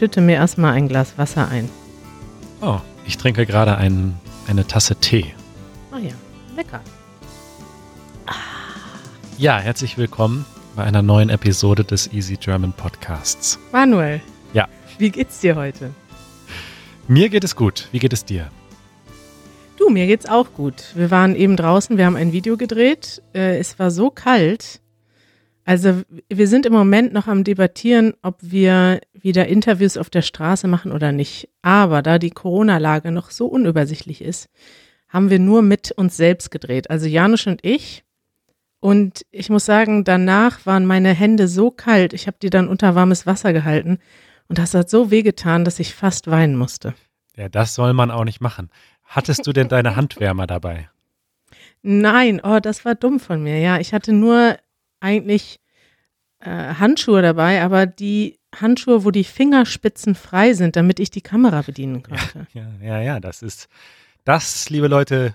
Schütte mir erstmal ein Glas Wasser ein. Oh, ich trinke gerade ein, eine Tasse Tee. Oh ja, lecker. Ja, herzlich willkommen bei einer neuen Episode des Easy German Podcasts. Manuel. Ja. Wie geht's dir heute? Mir geht es gut. Wie geht es dir? Du, mir geht's auch gut. Wir waren eben draußen, wir haben ein Video gedreht. Äh, es war so kalt. Also wir sind im Moment noch am Debattieren, ob wir wieder Interviews auf der Straße machen oder nicht. Aber da die Corona-Lage noch so unübersichtlich ist, haben wir nur mit uns selbst gedreht. Also Janusz und ich. Und ich muss sagen, danach waren meine Hände so kalt. Ich habe die dann unter warmes Wasser gehalten. Und das hat so wehgetan, dass ich fast weinen musste. Ja, das soll man auch nicht machen. Hattest du denn deine Handwärmer dabei? Nein, oh, das war dumm von mir. Ja, ich hatte nur eigentlich äh, Handschuhe dabei, aber die Handschuhe, wo die Fingerspitzen frei sind, damit ich die Kamera bedienen konnte. Ja, ja, ja, das ist, das, liebe Leute,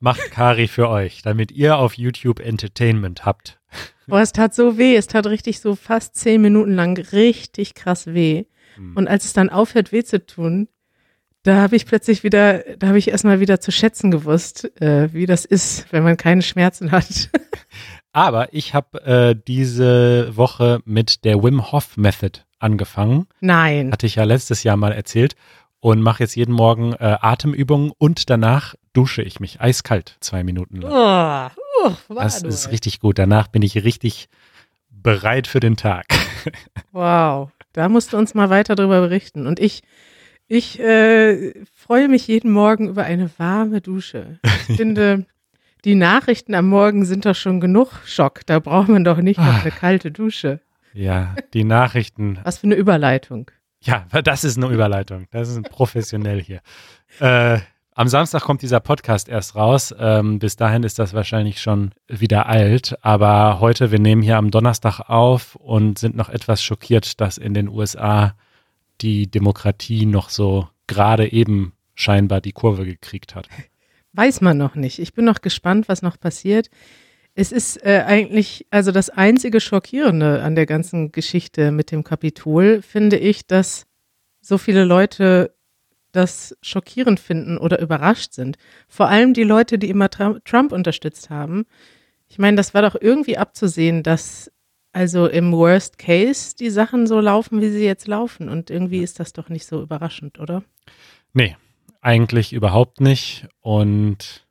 macht Kari für euch, damit ihr auf YouTube Entertainment habt. Boah, es tat so weh. Es tat richtig so fast zehn Minuten lang richtig krass weh. Hm. Und als es dann aufhört, weh zu tun, da habe ich plötzlich wieder, da habe ich erstmal wieder zu schätzen gewusst, äh, wie das ist, wenn man keine Schmerzen hat. Aber ich habe äh, diese Woche mit der Wim Hof Method angefangen. Nein. Hatte ich ja letztes Jahr mal erzählt. Und mache jetzt jeden Morgen äh, Atemübungen und danach dusche ich mich eiskalt zwei Minuten lang. Oh, uh, Das ist richtig gut. Danach bin ich richtig bereit für den Tag. Wow, da musst du uns mal weiter drüber berichten. Und ich, ich äh, freue mich jeden Morgen über eine warme Dusche. Ich finde, die Nachrichten am Morgen sind doch schon genug Schock. Da braucht man doch nicht noch eine kalte Dusche. Ja, die Nachrichten. Was für eine Überleitung. Ja, das ist eine Überleitung. Das ist professionell hier. Äh, am Samstag kommt dieser Podcast erst raus. Ähm, bis dahin ist das wahrscheinlich schon wieder alt. Aber heute, wir nehmen hier am Donnerstag auf und sind noch etwas schockiert, dass in den USA die Demokratie noch so gerade eben scheinbar die Kurve gekriegt hat. Weiß man noch nicht. Ich bin noch gespannt, was noch passiert. Es ist äh, eigentlich, also das einzige Schockierende an der ganzen Geschichte mit dem Kapitol, finde ich, dass so viele Leute das schockierend finden oder überrascht sind. Vor allem die Leute, die immer Trump, Trump unterstützt haben. Ich meine, das war doch irgendwie abzusehen, dass also im Worst Case die Sachen so laufen, wie sie jetzt laufen. Und irgendwie ist das doch nicht so überraschend, oder? Nee, eigentlich überhaupt nicht. Und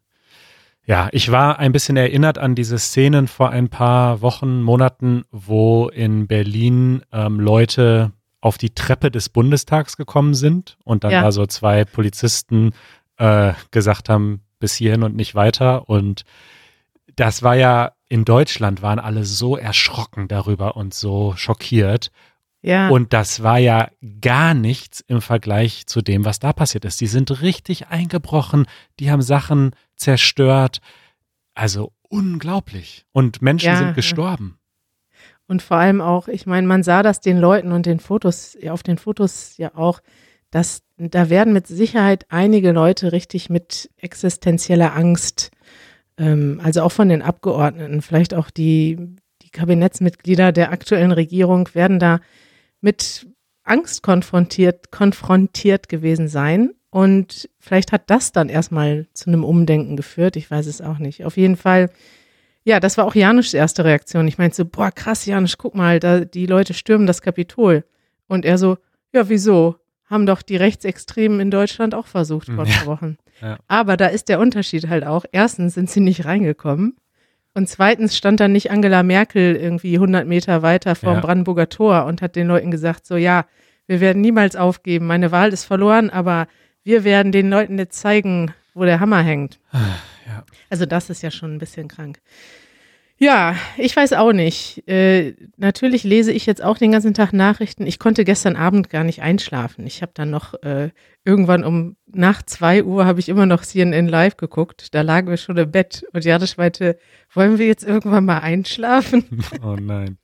ja, ich war ein bisschen erinnert an diese Szenen vor ein paar Wochen, Monaten, wo in Berlin ähm, Leute auf die Treppe des Bundestags gekommen sind und dann Ja. da so zwei Polizisten äh, gesagt haben, bis hierhin und nicht weiter. Und das war ja in Deutschland waren alle so erschrocken darüber und so schockiert. Ja. Und das war ja gar nichts im Vergleich zu dem, was da passiert ist. Die sind richtig eingebrochen, die haben Sachen zerstört. Also unglaublich. Und Menschen Ja, sind ja. gestorben. Und vor allem auch, ich meine, man sah das den Leuten und den Fotos, ja, auf den Fotos ja auch, dass da werden mit Sicherheit einige Leute richtig mit existenzieller Angst, ähm, also auch von den Abgeordneten, vielleicht auch die, die Kabinettsmitglieder der aktuellen Regierung werden da mit Angst konfrontiert, konfrontiert gewesen sein. Und vielleicht hat das dann erstmal zu einem Umdenken geführt. Ich weiß es auch nicht. Auf jeden Fall ja, das war auch Janusz' erste Reaktion. Ich meinte so, boah, krass, Janusz, guck mal, da, die Leute stürmen das Kapitol. Und er so, ja, wieso? Haben doch die Rechtsextremen in Deutschland auch versucht vor Ja. ein paar Wochen. Ja. Aber da ist der Unterschied halt auch. Erstens sind sie nicht reingekommen. Und zweitens stand dann nicht Angela Merkel irgendwie 100 Meter weiter vom Ja. Brandenburger Tor und hat den Leuten gesagt, so, ja, wir werden niemals aufgeben. Meine Wahl ist verloren, aber wir werden den Leuten jetzt zeigen, wo der Hammer hängt. Ja. Also das ist ja schon ein bisschen krank. Ja, ich weiß auch nicht. Äh, natürlich lese ich jetzt auch den ganzen Tag Nachrichten. Ich konnte gestern Abend gar nicht einschlafen. Ich habe dann noch äh, irgendwann um nach zwei Uhr habe ich immer noch CNN live geguckt. Da lagen wir schon im Bett und Jadisch meinte, wollen wir jetzt irgendwann mal einschlafen? Oh nein.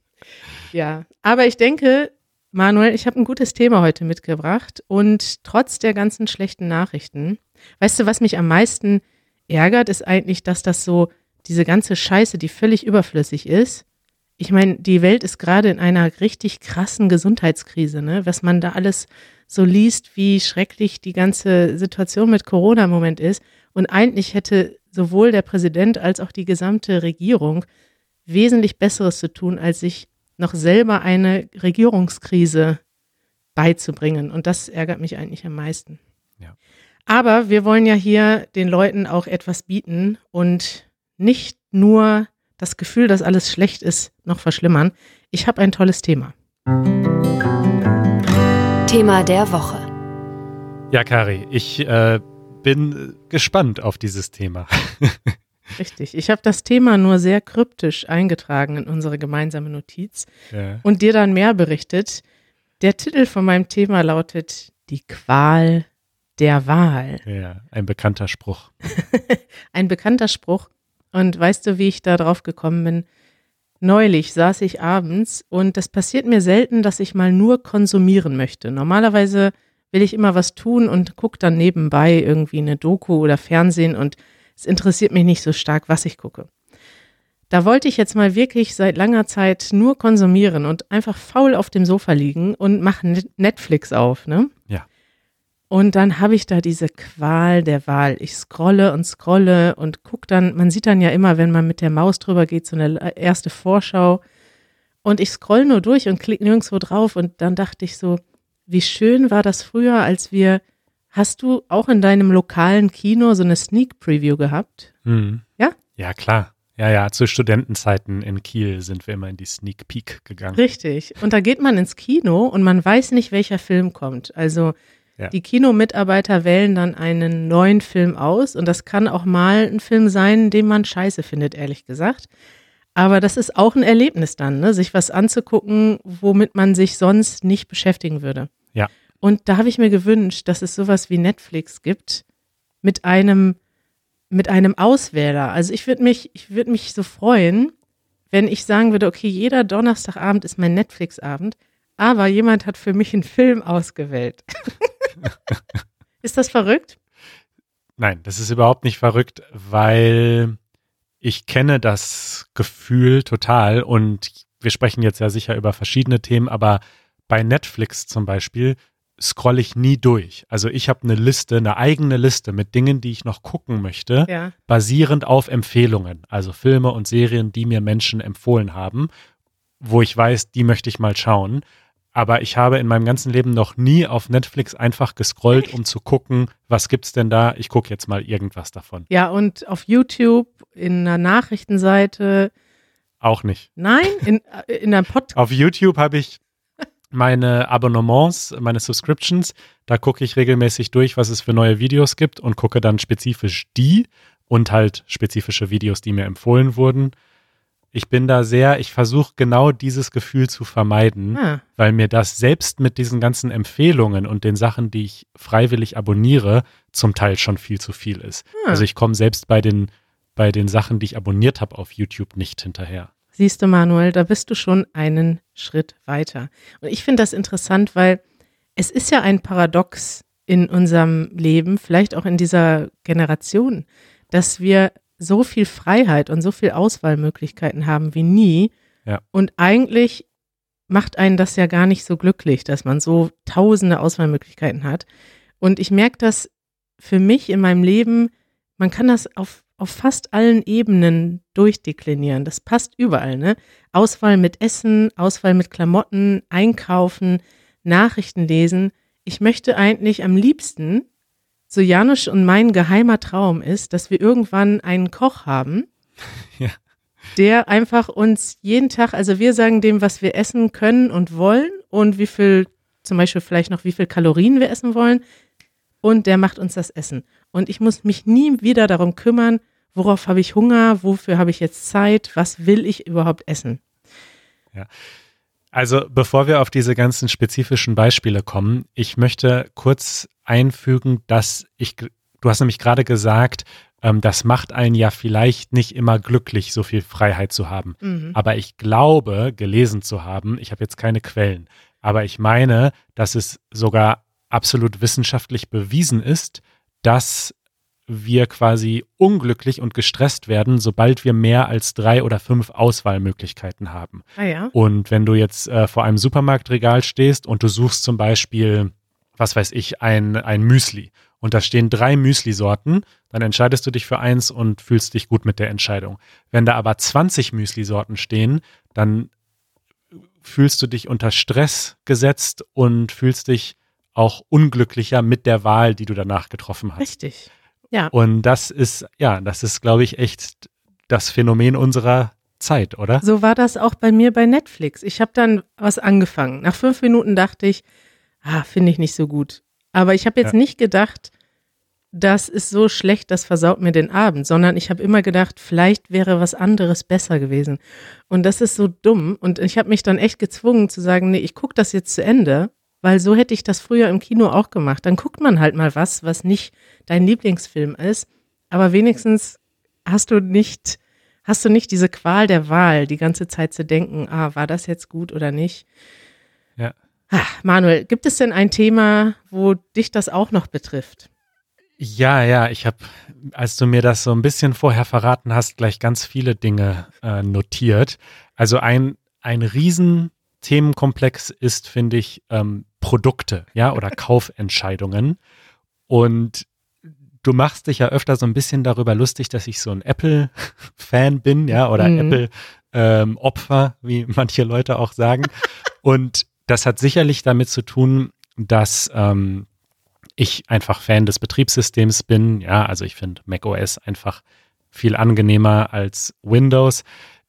Ja, aber ich denke, Manuel, ich habe ein gutes Thema heute mitgebracht und trotz der ganzen schlechten Nachrichten, weißt du, was mich am meisten ärgert, ist eigentlich, dass das so, diese ganze Scheiße, die völlig überflüssig ist, ich meine, die Welt ist gerade in einer richtig krassen Gesundheitskrise, ne? Was man da alles so liest, wie schrecklich die ganze Situation mit Corona im Moment ist. Und eigentlich hätte sowohl der Präsident als auch die gesamte Regierung wesentlich Besseres zu tun, als sich noch selber eine Regierungskrise beizubringen. Und das ärgert mich eigentlich am meisten. Ja. Aber wir wollen ja hier den Leuten auch etwas bieten und nicht nur das Gefühl, dass alles schlecht ist, noch verschlimmern. Ich habe ein tolles Thema. Thema der Woche. Ja, Kari, ich äh, bin gespannt auf dieses Thema. Richtig. Ich habe das Thema nur sehr kryptisch eingetragen in unsere gemeinsame Notiz ja. und dir dann mehr berichtet. Der Titel von meinem Thema lautet Die Qual der Wahl. ja, ein bekannter Spruch. Ein bekannter Spruch. Und weißt du, wie ich da drauf gekommen bin? Neulich saß ich abends und das passiert mir selten, dass ich mal nur konsumieren möchte. Normalerweise will ich immer was tun und gucke dann nebenbei irgendwie eine Doku oder Fernsehen und es interessiert mich nicht so stark, was ich gucke. Da wollte ich jetzt mal wirklich seit langer Zeit nur konsumieren und einfach faul auf dem Sofa liegen und mache Netflix auf, ne? Ja. Und dann habe ich da diese Qual der Wahl. Ich scrolle und scrolle und gucke dann, man sieht dann ja immer, wenn man mit der Maus drüber geht, so eine erste Vorschau. Und ich scroll nur durch und klicke nirgendwo drauf. Und dann dachte ich so, wie schön war das früher, als wir, hast du auch in deinem lokalen Kino so eine Sneak Preview gehabt? Mhm. Ja? Ja, klar. Ja, ja, zu Studentenzeiten in Kiel sind wir immer in die Sneak Peek gegangen. Richtig. Und da geht man ins Kino und man weiß nicht, welcher Film kommt. Also Ja. die Kinomitarbeiter wählen dann einen neuen Film aus und das kann auch mal ein Film sein, den man scheiße findet, ehrlich gesagt. Aber das ist auch ein Erlebnis dann, ne? sich was anzugucken, womit man sich sonst nicht beschäftigen würde. Ja. Und da habe ich mir gewünscht, dass es sowas wie Netflix gibt mit einem mit einem Auswähler. Also ich würde mich, ich würde mich so freuen, wenn ich sagen würde, okay, jeder Donnerstagabend ist mein Netflix-Abend, aber jemand hat für mich einen Film ausgewählt. ist das verrückt? Nein, das ist überhaupt nicht verrückt, weil ich kenne das Gefühl total und wir sprechen jetzt ja sicher über verschiedene Themen, aber bei Netflix zum Beispiel scrolle ich nie durch. Also ich habe eine Liste, eine eigene Liste mit Dingen, die ich noch gucken möchte, Ja. basierend auf Empfehlungen, also Filme und Serien, die mir Menschen empfohlen haben, wo ich weiß, die möchte ich mal schauen. Aber ich habe in meinem ganzen Leben noch nie auf Netflix einfach gescrollt, um zu gucken, was gibt's denn da? Ich gucke jetzt mal irgendwas davon. Ja, und auf YouTube, in einer Nachrichtenseite, Auch nicht. nein, in, äh, in einem Podcast. Auf YouTube habe ich meine Abonnements, meine Subscriptions. Da gucke ich regelmäßig durch, was es für neue Videos gibt und gucke dann spezifisch die und halt spezifische Videos, die mir empfohlen wurden. Ich bin da sehr, ich versuche genau dieses Gefühl zu vermeiden, Ah, weil mir das selbst mit diesen ganzen Empfehlungen und den Sachen, die ich freiwillig abonniere, zum Teil schon viel zu viel ist. Ah. Also ich komme selbst bei den, bei den Sachen, die ich abonniert habe auf YouTube nicht hinterher. siehst du, Manuel, da bist du schon einen Schritt weiter. Und ich finde das interessant, weil es ist ja ein Paradox in unserem Leben, vielleicht auch in dieser Generation, dass wir so viel Freiheit und so viel Auswahlmöglichkeiten haben wie nie. Ja. Und eigentlich macht einen das ja gar nicht so glücklich, dass man so tausende Auswahlmöglichkeiten hat. Und ich merke das für mich in meinem Leben, man kann das auf, auf fast allen Ebenen durchdeklinieren. Das passt überall, ne? Auswahl mit Essen, Auswahl mit Klamotten, Einkaufen, Nachrichten lesen. Ich möchte eigentlich am liebsten, so Janusz und mein geheimer Traum ist, dass wir irgendwann einen Koch haben, Ja. der einfach uns jeden Tag, also wir sagen dem, was wir essen können und wollen und wie viel, zum Beispiel vielleicht noch, wie viel Kalorien wir essen wollen. Und der macht uns das Essen. Und ich muss mich nie wieder darum kümmern, worauf habe ich Hunger, wofür habe ich jetzt Zeit, was will ich überhaupt essen. Also bevor wir auf diese ganzen spezifischen Beispiele kommen, ich möchte kurz einfügen, dass ich, du hast nämlich gerade gesagt, ähm, das macht einen ja vielleicht nicht immer glücklich, so viel Freiheit zu haben. Mhm. Aber ich glaube, gelesen zu haben, ich habe jetzt keine Quellen, aber ich meine, dass es sogar absolut wissenschaftlich bewiesen ist, dass wir quasi unglücklich und gestresst werden, sobald wir mehr als drei oder fünf Auswahlmöglichkeiten haben. Ah ja. Und wenn du jetzt äh, vor einem Supermarktregal stehst und du suchst zum Beispiel, was weiß ich, ein, ein Müsli und da stehen drei Müsli-Sorten, dann entscheidest du dich für eins und fühlst dich gut mit der Entscheidung. Wenn da aber 20 Müsli-Sorten stehen, dann fühlst du dich unter Stress gesetzt und fühlst dich auch unglücklicher mit der Wahl, die du danach getroffen hast. Richtig. Ja. Und das ist, ja, das ist, glaube ich, echt das Phänomen unserer Zeit, oder? So war das auch bei mir bei Netflix. Ich habe dann was angefangen. Nach fünf Minuten dachte ich, ah, finde ich nicht so gut. Aber ich habe jetzt Ja. nicht gedacht, das ist so schlecht, das versaut mir den Abend, sondern ich habe immer gedacht, vielleicht wäre was anderes besser gewesen. Und das ist so dumm. Und ich habe mich dann echt gezwungen zu sagen, nee, ich gucke das jetzt zu Ende, weil so hätte ich das früher im Kino auch gemacht. Dann guckt man halt mal was, was nicht dein Lieblingsfilm ist. Aber wenigstens hast du nicht, hast du nicht diese Qual der Wahl, die ganze Zeit zu denken, ah, war das jetzt gut oder nicht? Ja. Ah, Manuel, gibt es denn ein Thema, wo dich das auch noch betrifft? Ja, ja, ich habe, als du mir das so ein bisschen vorher verraten hast, gleich ganz viele Dinge äh, notiert. Also ein, ein riesen Themenkomplex ist, finde ich, ähm, Produkte, ja, oder Kaufentscheidungen. Und du machst dich ja öfter so ein bisschen darüber lustig, dass ich so ein Apple-Fan bin, ja, oder Mhm. Apple-Opfer, wie manche Leute auch sagen. Und das hat sicherlich damit zu tun, dass ähm, ich einfach Fan des Betriebssystems bin. Ja, also ich finde macOS einfach viel angenehmer als Windows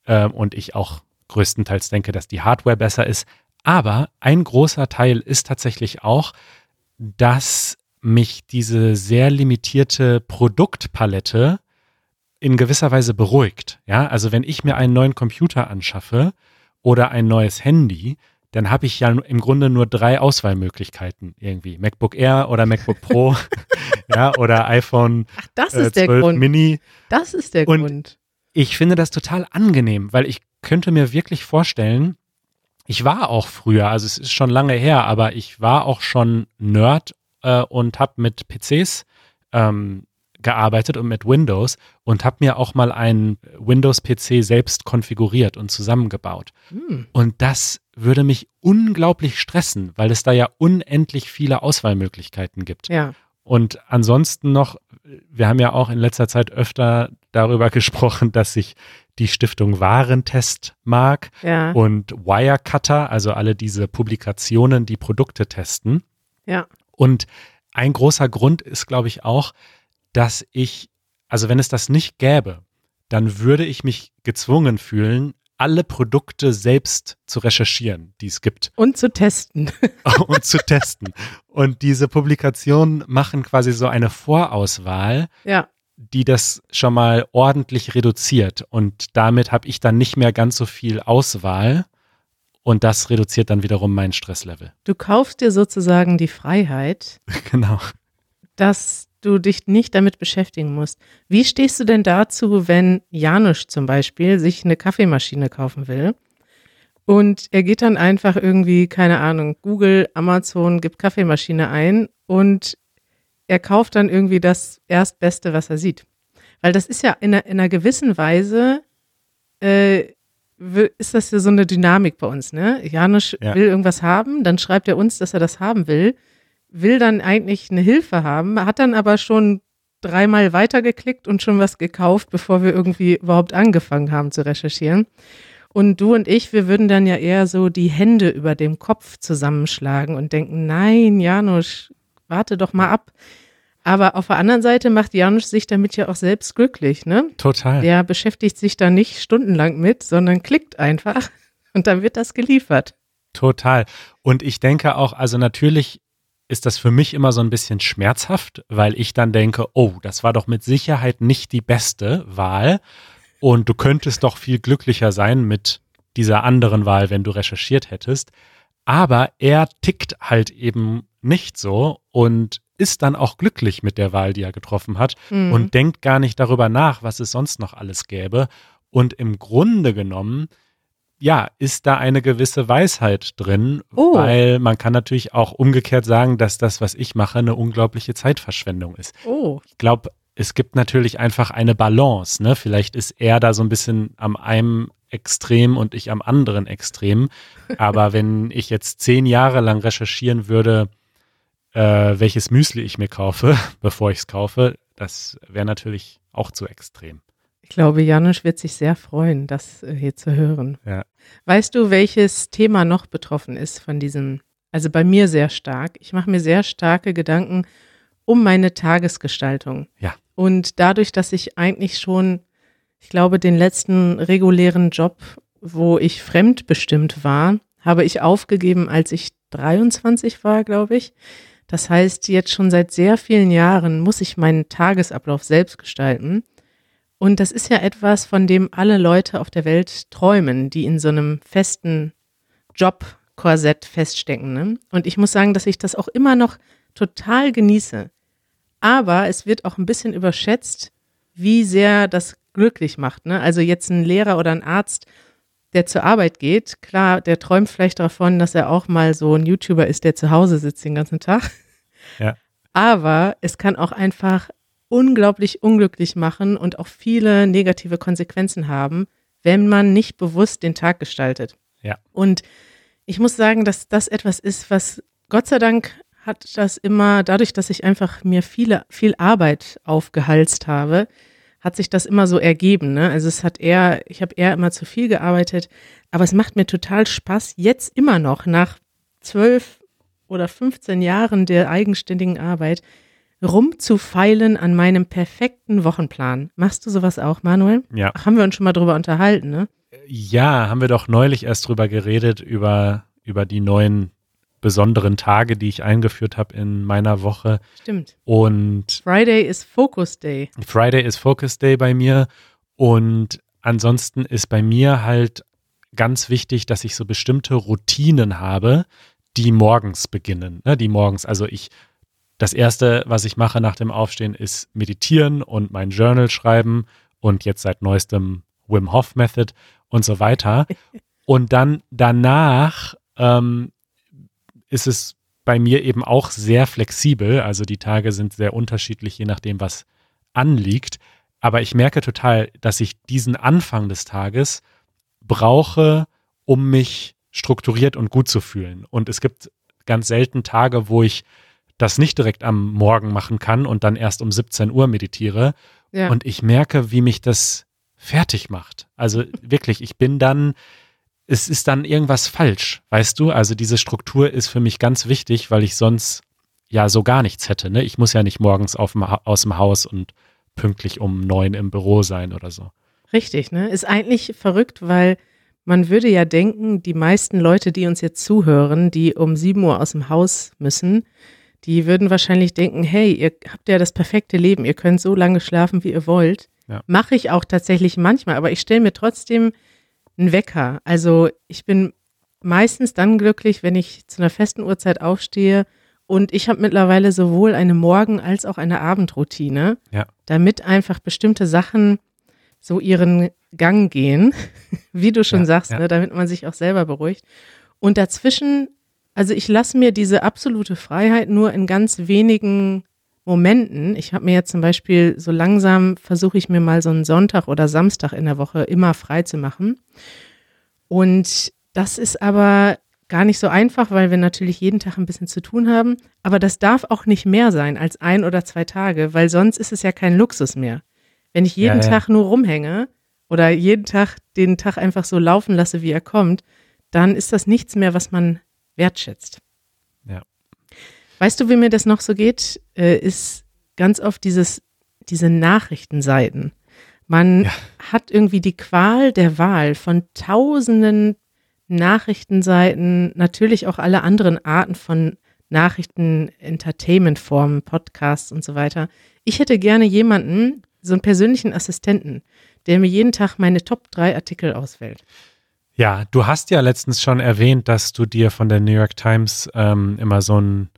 ähm, und ich auch größtenteils denke, dass die Hardware besser ist. Aber ein großer Teil ist tatsächlich auch, dass mich diese sehr limitierte Produktpalette in gewisser Weise beruhigt. Ja, also wenn ich mir einen neuen Computer anschaffe oder ein neues Handy, dann habe ich ja im Grunde nur drei Auswahlmöglichkeiten irgendwie. MacBook Air oder MacBook Pro, ja, oder iPhone Ach, das äh, ist der 12 Grund. Mini. Das ist der Und- Grund. Ich finde das total angenehm, weil ich könnte mir wirklich vorstellen, ich war auch früher, also es ist schon lange her, aber ich war auch schon Nerd äh, und habe mit PCs ähm, gearbeitet und mit Windows und habe mir auch mal einen Windows-PC selbst konfiguriert und zusammengebaut. Hm. Und das würde mich unglaublich stressen, weil es da ja unendlich viele Auswahlmöglichkeiten gibt. Ja. Und ansonsten noch, wir haben ja auch in letzter Zeit öfter darüber gesprochen, dass sich die Stiftung Warentest mag Ja. und Wirecutter, also alle diese Publikationen, die Produkte testen. Ja. Und ein großer Grund ist, glaube ich, auch, dass ich, also wenn es das nicht gäbe, dann würde ich mich gezwungen fühlen, alle Produkte selbst zu recherchieren, die es gibt Und zu testen. und zu testen. Und diese Publikationen machen quasi so eine Vorauswahl, ja. Die das schon mal ordentlich reduziert. Und damit habe ich dann nicht mehr ganz so viel Auswahl. Und das reduziert dann wiederum mein Stresslevel. Du kaufst dir sozusagen die Freiheit, genau. dass du dich nicht damit beschäftigen musst. Wie stehst du denn dazu, wenn Janusz zum Beispiel sich eine Kaffeemaschine kaufen will und er geht dann einfach irgendwie, keine Ahnung, Google, Amazon, gibt Kaffeemaschine ein und er kauft dann irgendwie das Erstbeste, was er sieht. Weil das ist ja in einer, in einer gewissen Weise, äh, ist das ja so eine Dynamik bei uns, ne? Janusz Ja. will irgendwas haben, dann schreibt er uns, dass er das haben will, will dann eigentlich eine Hilfe haben, hat dann aber schon dreimal weitergeklickt und schon was gekauft, bevor wir irgendwie überhaupt angefangen haben zu recherchieren. Und du und ich, wir würden dann ja eher so die Hände über dem Kopf zusammenschlagen und denken, nein, Janusz, warte doch mal ab. Aber auf der anderen Seite macht Janusz sich damit ja auch selbst glücklich, ne? Total. Der beschäftigt sich da nicht stundenlang mit, sondern klickt einfach und dann wird das geliefert. Total. Und ich denke auch, also natürlich ist das für mich immer so ein bisschen schmerzhaft, weil ich dann denke, oh, das war doch mit Sicherheit nicht die beste Wahl. Und du könntest doch viel glücklicher sein mit dieser anderen Wahl, wenn du recherchiert hättest. Aber er tickt halt eben nicht so und ist dann auch glücklich mit der Wahl, die er getroffen hat Mhm. und denkt gar nicht darüber nach, was es sonst noch alles gäbe. Und im Grunde genommen, ja, ist da eine gewisse Weisheit drin, Oh. weil man kann natürlich auch umgekehrt sagen, dass das, was ich mache, eine unglaubliche Zeitverschwendung ist. Oh, Ich glaube, es gibt natürlich einfach eine Balance. Ne? Vielleicht ist er da so ein bisschen am einem Extrem und ich am anderen Extrem. Aber wenn ich jetzt zehn Jahre lang recherchieren würde, äh, welches Müsli ich mir kaufe, bevor ich es kaufe, das wäre natürlich auch zu extrem. Ich glaube, Janusz wird sich sehr freuen, das äh, hier zu hören. Ja. Weißt du, welches Thema noch betroffen ist von diesem, also bei mir sehr stark. Ich mache mir sehr starke Gedanken um meine Tagesgestaltung. Ja. Und dadurch, dass ich eigentlich schon, ich glaube, den letzten regulären Job, wo ich fremdbestimmt war, habe ich aufgegeben, als ich 23 war, glaube ich. Das heißt, jetzt schon seit sehr vielen Jahren muss ich meinen Tagesablauf selbst gestalten. Und das ist ja etwas, von dem alle Leute auf der Welt träumen, die in so einem festen Jobkorsett feststecken. Ne? Und ich muss sagen, dass ich das auch immer noch total genieße. Aber es wird auch ein bisschen überschätzt, wie sehr das glücklich macht. Ne? Also jetzt ein Lehrer oder ein Arzt, der zur Arbeit geht, klar, der träumt vielleicht davon, dass er auch mal so ein YouTuber ist, der zu Hause sitzt den ganzen Tag. Ja. Aber es kann auch einfach unglaublich unglücklich machen und auch viele negative Konsequenzen haben, wenn man nicht bewusst den Tag gestaltet. Ja. Und ich muss sagen, dass das etwas ist, was Gott sei Dank hat das immer, dadurch, dass ich einfach mir viele, viel Arbeit aufgehalst habe, hat sich das immer so ergeben. Ne? Also es hat eher, ich habe eher immer zu viel gearbeitet, aber es macht mir total Spaß, jetzt immer noch nach zwölf oder 15 Jahren der eigenständigen Arbeit, rumzufeilen an meinem perfekten Wochenplan. Machst du sowas auch, Manuel? Ja. Ach, haben wir uns schon mal drüber unterhalten, ne? Ja, haben wir doch neulich erst drüber geredet, über, über die neuen besonderen Tage, die ich eingeführt habe in meiner Woche. Stimmt. Und Friday ist Focus Day. Friday ist Focus Day bei mir. Und ansonsten ist bei mir halt ganz wichtig, dass ich so bestimmte Routinen habe, die morgens beginnen. Ne? Die morgens, also ich das erste, was ich mache nach dem Aufstehen, ist meditieren und mein Journal schreiben und jetzt seit neuestem Wim Hof Method und so weiter. Und dann danach ähm, ist es bei mir eben auch sehr flexibel. Also die Tage sind sehr unterschiedlich, je nachdem, was anliegt. Aber ich merke total, dass ich diesen Anfang des Tages brauche, um mich strukturiert und gut zu fühlen. Und es gibt ganz selten Tage, wo ich das nicht direkt am Morgen machen kann und dann erst um 17 Uhr meditiere. Ja. Und ich merke, wie mich das fertig macht. Also wirklich, ich bin dann, es ist dann irgendwas falsch, weißt du? Also diese Struktur ist für mich ganz wichtig, weil ich sonst ja so gar nichts hätte. Ne? Ich muss ja nicht morgens dem, aus dem Haus und pünktlich um neun im Büro sein oder so. Richtig, ne? Ist eigentlich verrückt, weil man würde ja denken, die meisten Leute, die uns jetzt zuhören, die um sieben Uhr aus dem Haus müssen, die würden wahrscheinlich denken, hey, ihr habt ja das perfekte Leben, ihr könnt so lange schlafen, wie ihr wollt. Ja. Mache ich auch tatsächlich manchmal, aber ich stelle mir trotzdem einen Wecker. Also ich bin meistens dann glücklich, wenn ich zu einer festen Uhrzeit aufstehe und ich habe mittlerweile sowohl eine Morgen- als auch eine Abendroutine, Ja. damit einfach bestimmte Sachen so ihren Gang gehen, wie du schon Ja, sagst, ja. Ne, damit man sich auch selber beruhigt. Und dazwischen, also ich lasse mir diese absolute Freiheit nur in ganz wenigen Momenten. Ich habe mir jetzt zum Beispiel so langsam versuche ich mir mal so einen Sonntag oder Samstag in der Woche immer frei zu machen. Und das ist aber gar nicht so einfach, weil wir natürlich jeden Tag ein bisschen zu tun haben. Aber das darf auch nicht mehr sein als ein oder zwei Tage, weil sonst ist es ja kein Luxus mehr. Wenn ich jeden Ja, ja. Tag nur rumhänge oder jeden Tag den Tag einfach so laufen lasse, wie er kommt, dann ist das nichts mehr, was man wertschätzt. Weißt du, wie mir das noch so geht? Äh, ist ganz oft dieses, diese Nachrichtenseiten. Man Ja. hat irgendwie die Qual der Wahl von tausenden Nachrichtenseiten, natürlich auch alle anderen Arten von Nachrichten, Entertainment-Formen, Podcasts und so weiter. Ich hätte gerne jemanden, so einen persönlichen Assistenten, der mir jeden Tag meine Top 3 Artikel auswählt. Ja, du hast ja letztens schon erwähnt, dass du dir von der New York Times ähm, immer so ein,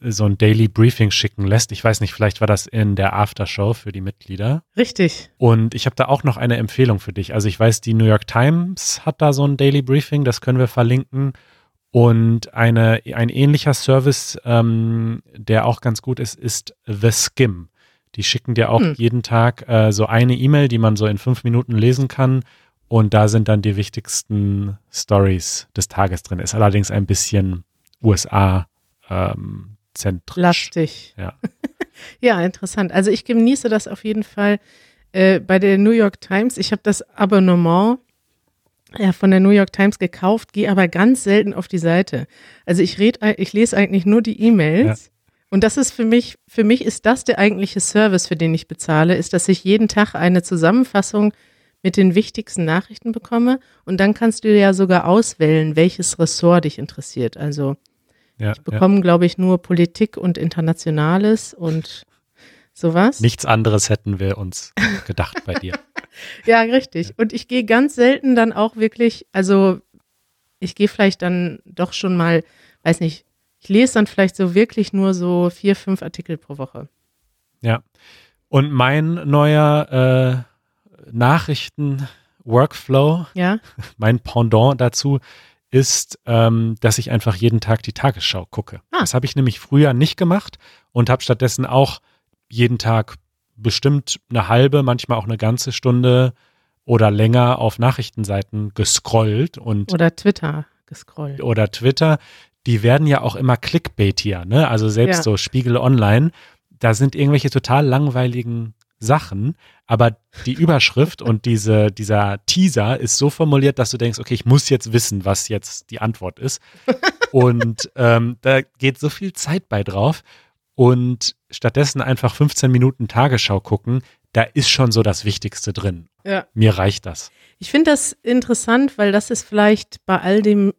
so ein Daily Briefing schicken lässt. Ich weiß nicht, vielleicht war das in der Aftershow für die Mitglieder. Richtig. Und ich habe da auch noch eine Empfehlung für dich. Also ich weiß, die New York Times hat da so ein Daily Briefing, das können wir verlinken. Und eine, ein ähnlicher Service, ähm, der auch ganz gut ist, ist The Skim. Die schicken dir auch Hm. jeden Tag äh, so eine E-Mail, die man so in fünf Minuten lesen kann. Und da sind dann die wichtigsten Stories des Tages drin. Ist allerdings ein bisschen USA ähm, zentrisch. Lastig. Ja. Ja, interessant. Also ich genieße das auf jeden Fall äh, bei der New York Times. Ich habe das Abonnement ja, von der New York Times gekauft, gehe aber ganz selten auf die Seite. Also ich red, ich lese eigentlich nur die E-Mails. Und das ist für mich, für mich ist das der eigentliche Service, für den ich bezahle, ist, dass ich jeden Tag eine Zusammenfassung mit den wichtigsten Nachrichten bekomme. Und dann kannst du ja sogar auswählen, welches Ressort dich interessiert. Also Ja, ich bekomme, glaube ich, nur Politik und Internationales und sowas. ja. Nichts anderes hätten wir uns gedacht bei dir. Ja, richtig. Und ich gehe ganz selten dann auch wirklich, also ich gehe vielleicht dann doch schon mal, weiß nicht, ich lese dann vielleicht so wirklich nur so vier, fünf Artikel pro Woche. Ja. Und mein neuer äh, Nachrichten-Workflow, Ja, mein Pendant dazu, ist, ähm, dass ich einfach jeden Tag die Tagesschau gucke. Ah. Das habe ich nämlich früher nicht gemacht und habe stattdessen auch jeden Tag bestimmt eine halbe, manchmal auch eine ganze Stunde oder länger auf Nachrichtenseiten gescrollt und oder Twitter gescrollt. oder Twitter, die werden ja auch immer clickbaitier, ne? Also selbst Ja. so Spiegel Online, da sind irgendwelche total langweiligen Sachen, aber die Überschrift und diese, dieser Teaser ist so formuliert, dass du denkst, okay, ich muss jetzt wissen, was jetzt die Antwort ist. und ähm, da geht so viel Zeit bei drauf. Und stattdessen einfach 15 Minuten Tagesschau gucken, da ist schon so das Wichtigste drin. Ja. Mir reicht das. Ich finde das interessant, weil das ist vielleicht bei all dem,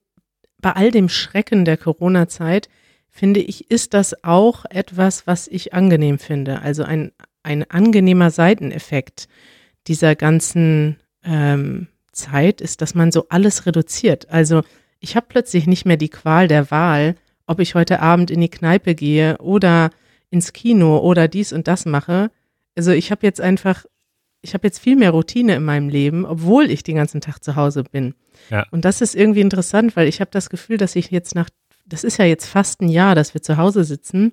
bei all dem Schrecken der Corona-Zeit, finde ich, ist das auch etwas, was ich angenehm finde. Also ein, ein angenehmer Seiteneffekt dieser ganzen ähm, Zeit ist, dass man so alles reduziert. Also ich habe plötzlich nicht mehr die Qual der Wahl, ob ich heute Abend in die Kneipe gehe oder ins Kino oder dies und das mache. Also ich habe jetzt einfach ich habe jetzt viel mehr Routine in meinem Leben, obwohl ich den ganzen Tag zu Hause bin. Ja. Und das ist irgendwie interessant, weil ich habe das Gefühl, dass ich jetzt nach, das ist ja jetzt fast ein Jahr, dass wir zu Hause sitzen,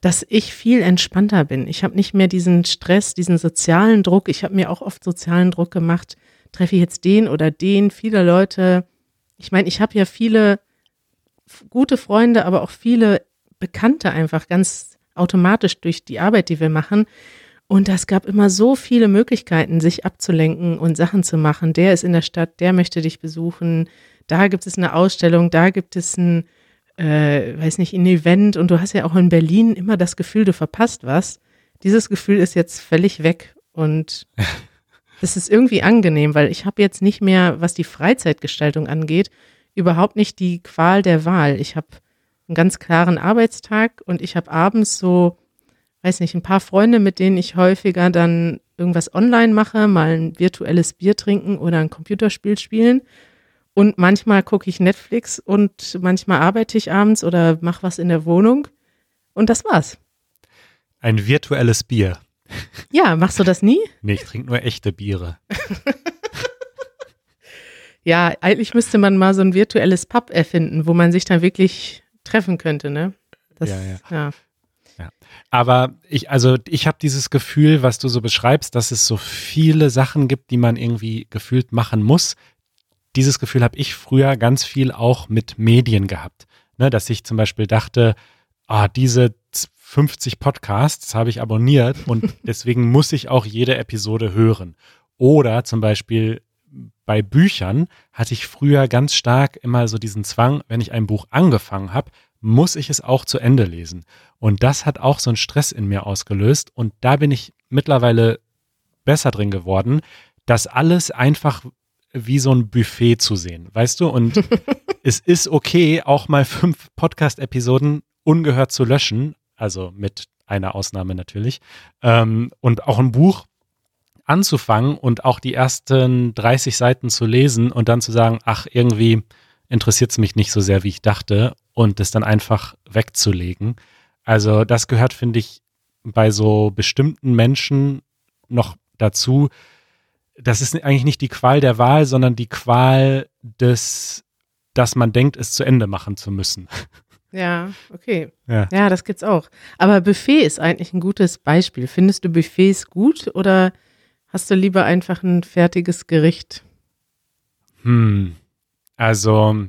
dass ich viel entspannter bin. Ich habe nicht mehr diesen Stress, diesen sozialen Druck. Ich habe mir auch oft sozialen Druck gemacht. Treffe ich jetzt den oder den? Viele Leute. Ich meine, ich habe ja viele gute Freunde, aber auch viele Bekannte einfach ganz automatisch durch die Arbeit, die wir machen. Und es gab immer so viele Möglichkeiten, sich abzulenken und Sachen zu machen. Der ist in der Stadt, der möchte dich besuchen. Da gibt es eine Ausstellung, da gibt es ein, äh, weiß nicht, ein Event. Und du hast ja auch in Berlin immer das Gefühl, du verpasst was. Dieses Gefühl ist jetzt völlig weg. Und es ist irgendwie angenehm, weil ich habe jetzt nicht mehr, was die Freizeitgestaltung angeht, überhaupt nicht die Qual der Wahl. Ich habe einen ganz klaren Arbeitstag und ich habe abends so weiß nicht, ein paar Freunde, mit denen ich häufiger dann irgendwas online mache, mal ein virtuelles Bier trinken oder ein Computerspiel spielen. Und manchmal gucke ich Netflix und manchmal arbeite ich abends oder mache was in der Wohnung. Und das war's. Ein virtuelles Bier. Ja, machst du das nie? Nee, ich trinke nur echte Biere. Ja, eigentlich müsste man mal so ein virtuelles Pub erfinden, wo man sich dann wirklich treffen könnte, ne? Das, Ja, ja. ja. Aber ich, also ich habe dieses Gefühl, was du so beschreibst, dass es so viele Sachen gibt, die man irgendwie gefühlt machen muss. Dieses Gefühl habe ich früher ganz viel auch mit Medien gehabt. Ne, dass ich zum Beispiel dachte, ah, diese 50 Podcasts habe ich abonniert und deswegen muss ich auch jede Episode hören. Oder zum Beispiel bei Büchern hatte ich früher ganz stark immer so diesen Zwang, wenn ich ein Buch angefangen habe, muss ich es auch zu Ende lesen. Und das hat auch so einen Stress in mir ausgelöst. Und da bin ich mittlerweile besser drin geworden, das alles einfach wie so ein Buffet zu sehen, weißt du? Und es ist okay, auch mal fünf Podcast-Episoden ungehört zu löschen, also mit einer Ausnahme natürlich, ähm, und auch ein Buch anzufangen und auch die ersten 30 Seiten zu lesen und dann zu sagen, ach, irgendwie interessiert es mich nicht so sehr, wie ich dachte, und das dann einfach wegzulegen. Also das gehört, finde ich, bei so bestimmten Menschen noch dazu. Das ist eigentlich nicht die Qual der Wahl, sondern die Qual des, dass man denkt, es zu Ende machen zu müssen. Ja, okay. Ja. Ja, das gibt's auch. Aber Buffet ist eigentlich ein gutes Beispiel. Findest du Buffets gut oder hast du lieber einfach ein fertiges Gericht? Hm. Also,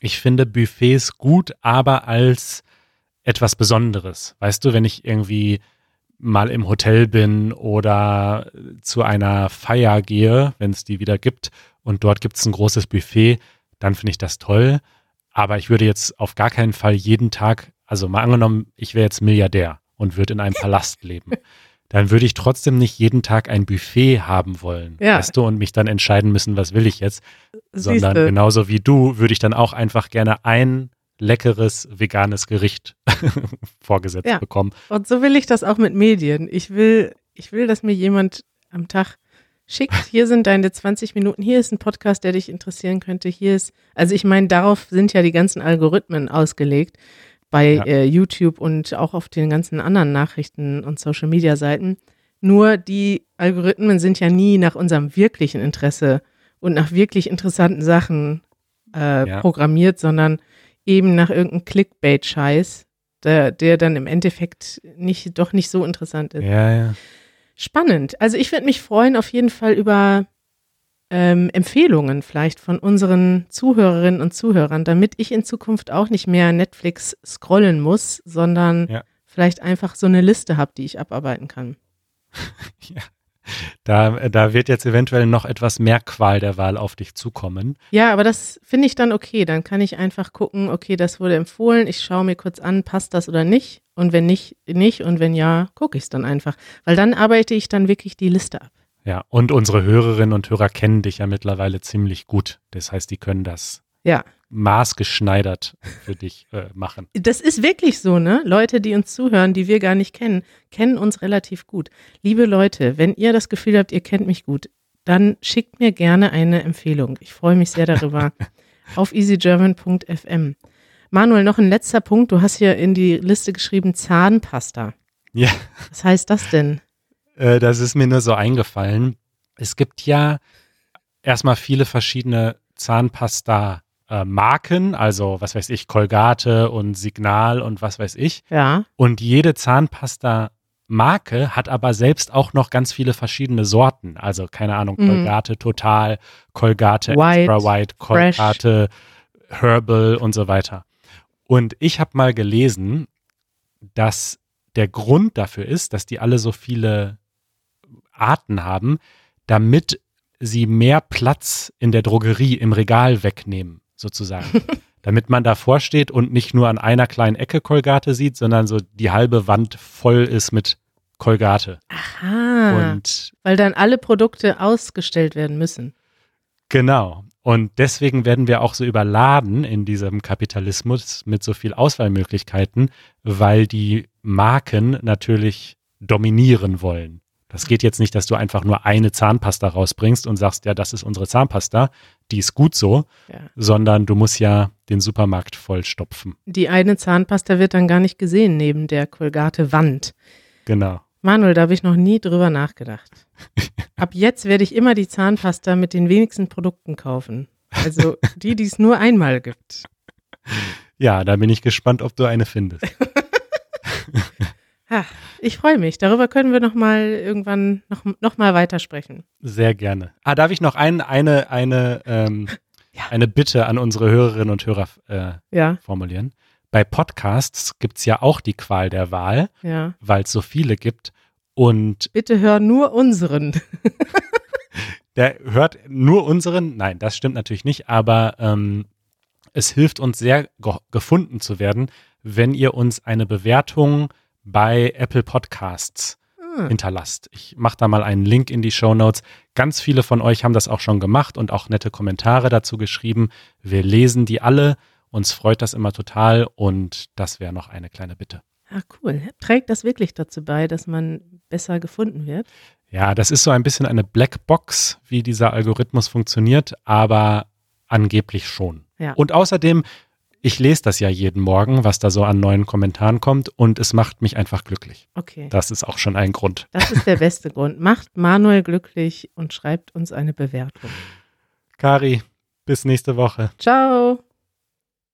ich finde Buffets gut, aber als etwas Besonderes. Weißt du, wenn ich irgendwie mal im Hotel bin oder zu einer Feier gehe, wenn es die wieder gibt und dort gibt es ein großes Buffet, dann finde ich das toll. Aber ich würde jetzt auf gar keinen Fall jeden Tag, also mal angenommen, ich wäre jetzt Milliardär und würde in einem Palast leben, dann würde ich trotzdem nicht jeden Tag ein Buffet haben wollen, Ja. weißt du, und mich dann entscheiden müssen, was will ich jetzt, sondern Siehste. genauso wie du würde ich dann auch einfach gerne ein leckeres veganes Gericht vorgesetzt Ja. bekommen. Und so will ich das auch mit Medien. Ich will, ich will, dass mir jemand am Tag schickt, hier sind deine 20 Minuten, hier ist ein Podcast, der dich interessieren könnte, hier ist, also ich meine, darauf sind ja die ganzen Algorithmen ausgelegt bei Ja. äh, YouTube und auch auf den ganzen anderen Nachrichten und Social Media Seiten. Nur die Algorithmen sind ja nie nach unserem wirklichen Interesse und nach wirklich interessanten Sachen äh, Ja. programmiert, sondern eben nach irgendeinem Clickbait-Scheiß, der, der dann im Endeffekt nicht, doch nicht so interessant ist. Ja, ja. Spannend. Also ich würde mich freuen auf jeden Fall über ähm, Empfehlungen vielleicht von unseren Zuhörerinnen und Zuhörern, damit ich in Zukunft auch nicht mehr Netflix scrollen muss, sondern Ja. vielleicht einfach so eine Liste habe, die ich abarbeiten kann. Da, da wird jetzt eventuell noch etwas mehr Qual der Wahl auf dich zukommen. Ja, aber das finde ich dann okay. Dann kann ich einfach gucken, okay, das wurde empfohlen, ich schaue mir kurz an, passt das oder nicht? Und wenn nicht, nicht. Und wenn ja, gucke ich es dann einfach. Weil dann arbeite ich dann wirklich die Liste ab. Ja, und unsere Hörerinnen und Hörer kennen dich ja mittlerweile ziemlich gut. Das heißt, die können das Ja. Maßgeschneidert für dich äh, machen. Das ist wirklich so, ne? Leute, die uns zuhören, die wir gar nicht kennen, kennen uns relativ gut. Liebe Leute, wenn ihr das Gefühl habt, ihr kennt mich gut, dann schickt mir gerne eine Empfehlung. Ich freue mich sehr darüber. auf easygerman.fm. Manuel, noch ein letzter Punkt. Du hast hier in die Liste geschrieben Zahnpasta. Ja, Was heißt das denn? äh, das ist mir nur so eingefallen. Es gibt ja erstmal viele verschiedene Zahnpasta-Marken, also was weiß ich, Colgate und Signal und was weiß ich. Ja. Und jede Zahnpasta-Marke hat aber selbst auch noch ganz viele verschiedene Sorten. Also keine Ahnung. Colgate Total, Colgate White, Extra White, Fresh. Colgate Herbal und so weiter. Und ich habe mal gelesen, dass der Grund dafür ist, dass die alle so viele Arten haben, damit sie mehr Platz in der Drogerie im Regal wegnehmen, sozusagen. damit man davor steht und nicht nur an einer kleinen Ecke Kolgate sieht, sondern so die halbe Wand voll ist mit Kolgate. Aha. Und weil dann alle Produkte ausgestellt werden müssen. genau. Und deswegen werden wir auch so überladen in diesem Kapitalismus mit so viel Auswahlmöglichkeiten, weil die Marken natürlich dominieren wollen. Das geht jetzt nicht, dass du einfach nur eine Zahnpasta rausbringst und sagst, ja, das ist unsere Zahnpasta, die ist gut so, Ja. sondern du musst ja den Supermarkt vollstopfen. Die eine Zahnpasta wird dann gar nicht gesehen neben der Colgate-Wand. Genau. Manuel, da habe ich noch nie drüber nachgedacht. Ab jetzt werde ich immer die Zahnpasta mit den wenigsten Produkten kaufen. Also die, die es nur einmal gibt. Ja, da bin ich gespannt, ob du eine findest. Ha, ich freue mich. Darüber können wir noch mal irgendwann noch, noch mal weitersprechen. Sehr gerne. Ah, darf ich noch ein, eine, eine, ähm, Ja. eine Bitte an unsere Hörerinnen und Hörer äh, Ja, formulieren? Bei Podcasts gibt es ja auch die Qual der Wahl, ja. weil es so viele gibt. Und Bitte hör nur unseren. der hört nur unseren. Nein, das stimmt natürlich nicht, aber ähm, es hilft uns sehr, ge gefunden zu werden, wenn ihr uns eine Bewertung bei Apple Podcasts Hm. hinterlasst. Ich mache da mal einen Link in die Show Notes. Ganz viele von euch haben das auch schon gemacht und auch nette Kommentare dazu geschrieben. Wir lesen die alle. Uns freut das immer total und das wäre noch eine kleine Bitte. Ah, cool. Trägt das wirklich dazu bei, dass man besser gefunden wird? Ja, das ist so ein bisschen eine Blackbox, wie dieser Algorithmus funktioniert, aber angeblich schon. Ja. Und außerdem, ich lese das ja jeden Morgen, was da so an neuen Kommentaren kommt und es macht mich einfach glücklich. Okay. Das ist auch schon ein Grund. Das ist der beste Grund. Macht Manuel glücklich und schreibt uns eine Bewertung. Kari, bis nächste Woche. Ciao.